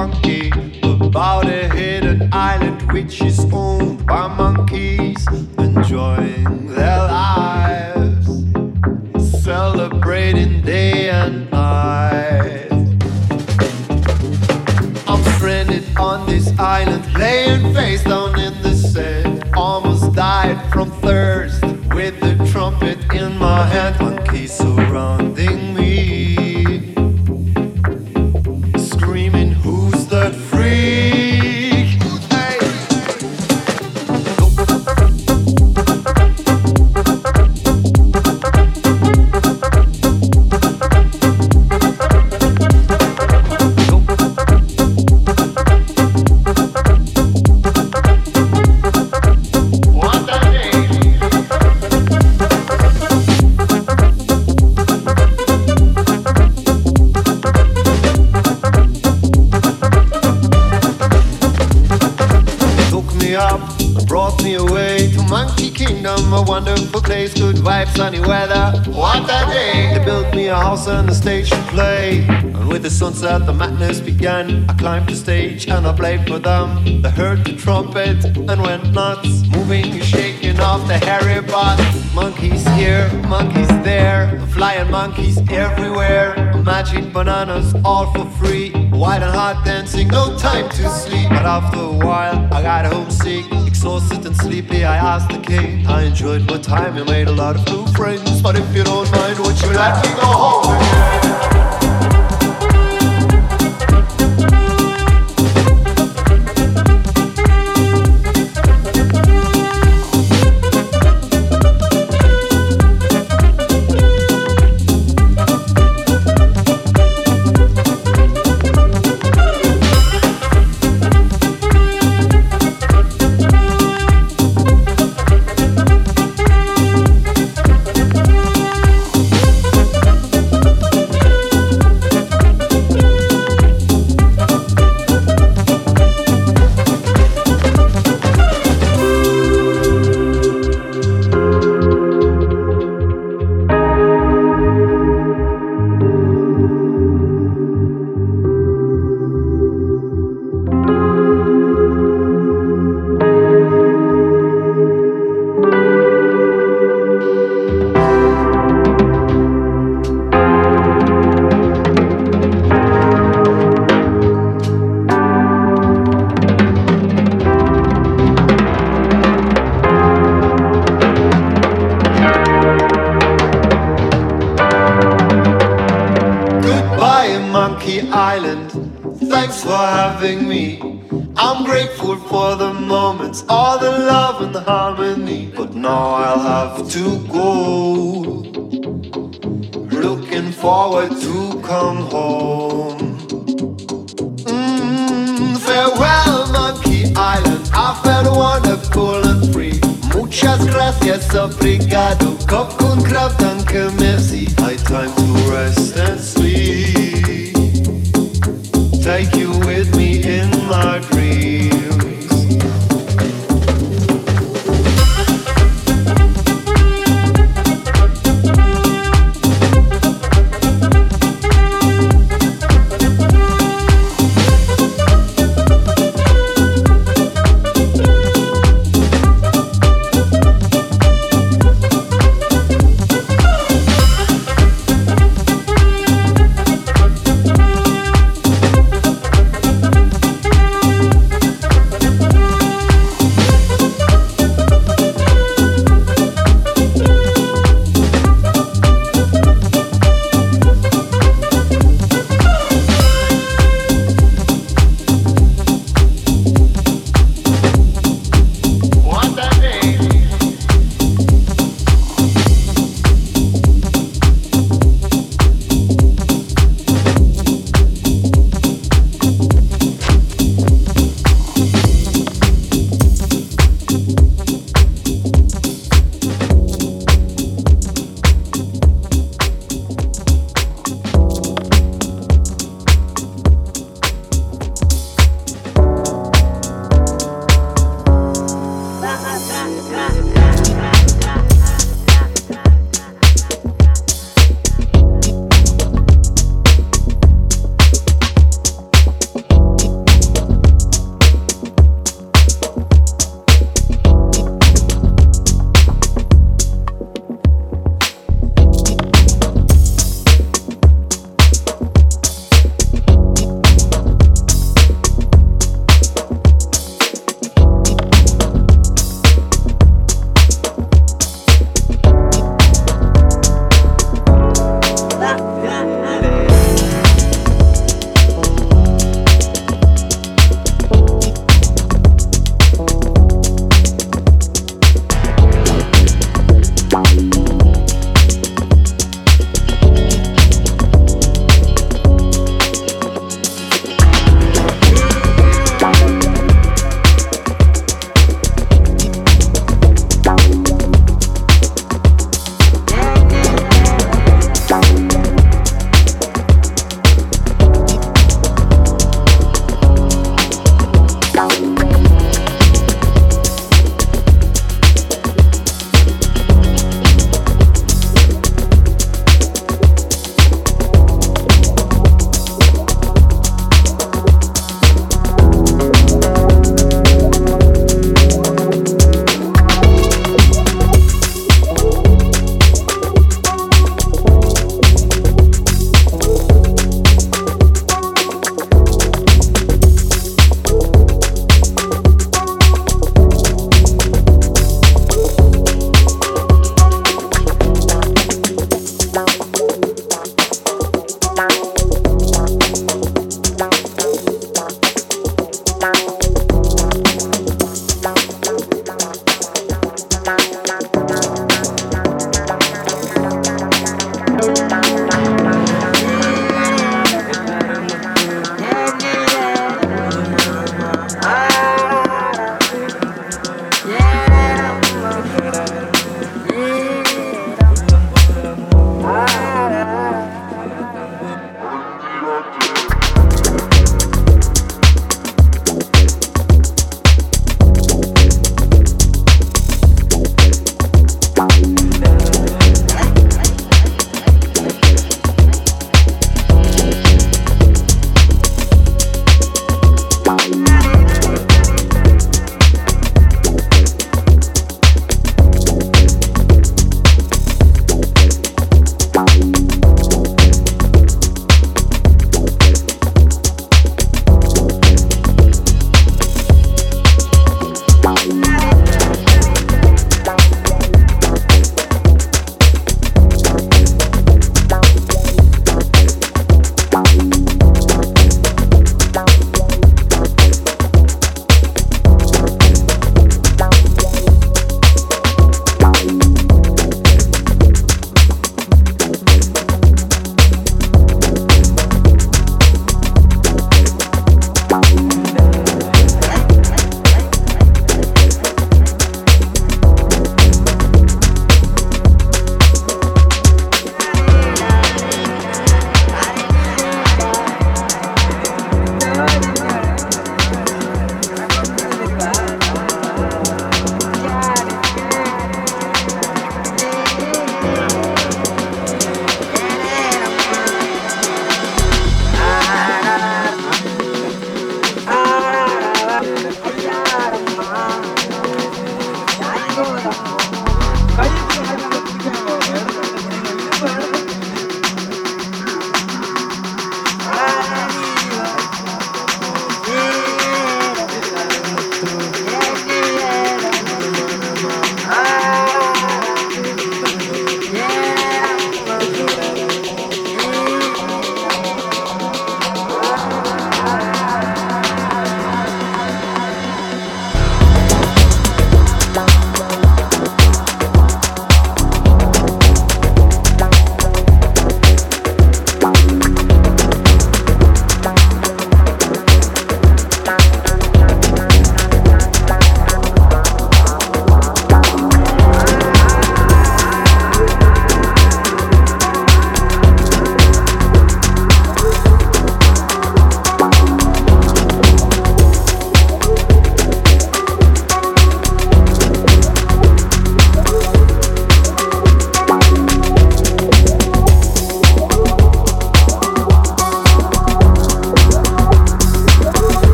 funky about a hidden island which is owned by monkeys enjoying their lives, celebrating day and night. I'm stranded on this island, laying face down in the sand. Almost died from thirst with the trumpet in my hand, Monkeys. so. Stage and I played for them. They heard the trumpet and went nuts, moving shaking off the hairy butt. Monkeys here, monkeys there, flying monkeys everywhere. Magic bananas all for free. White and hot dancing, no time to sleep. But after a while, I got homesick, exhausted and sleepy. I asked the king. I enjoyed my time and made a lot of new friends. But if you don't mind, would you let me go home again?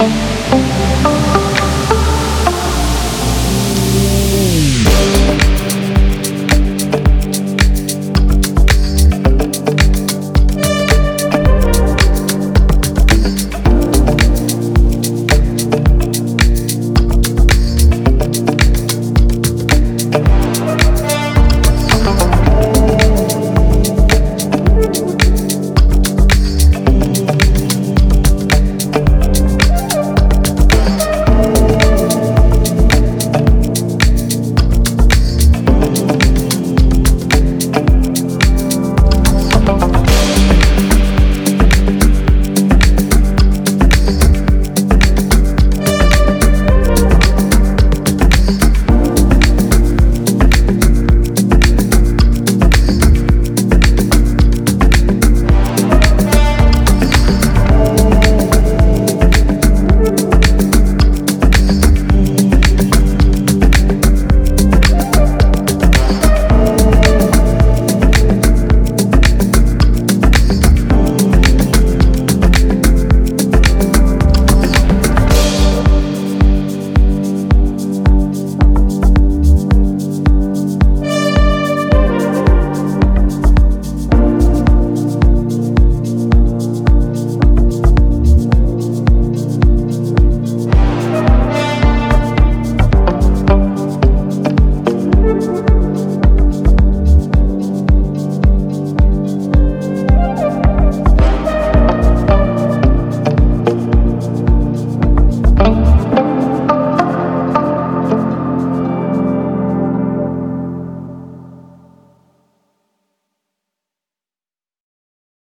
Bye.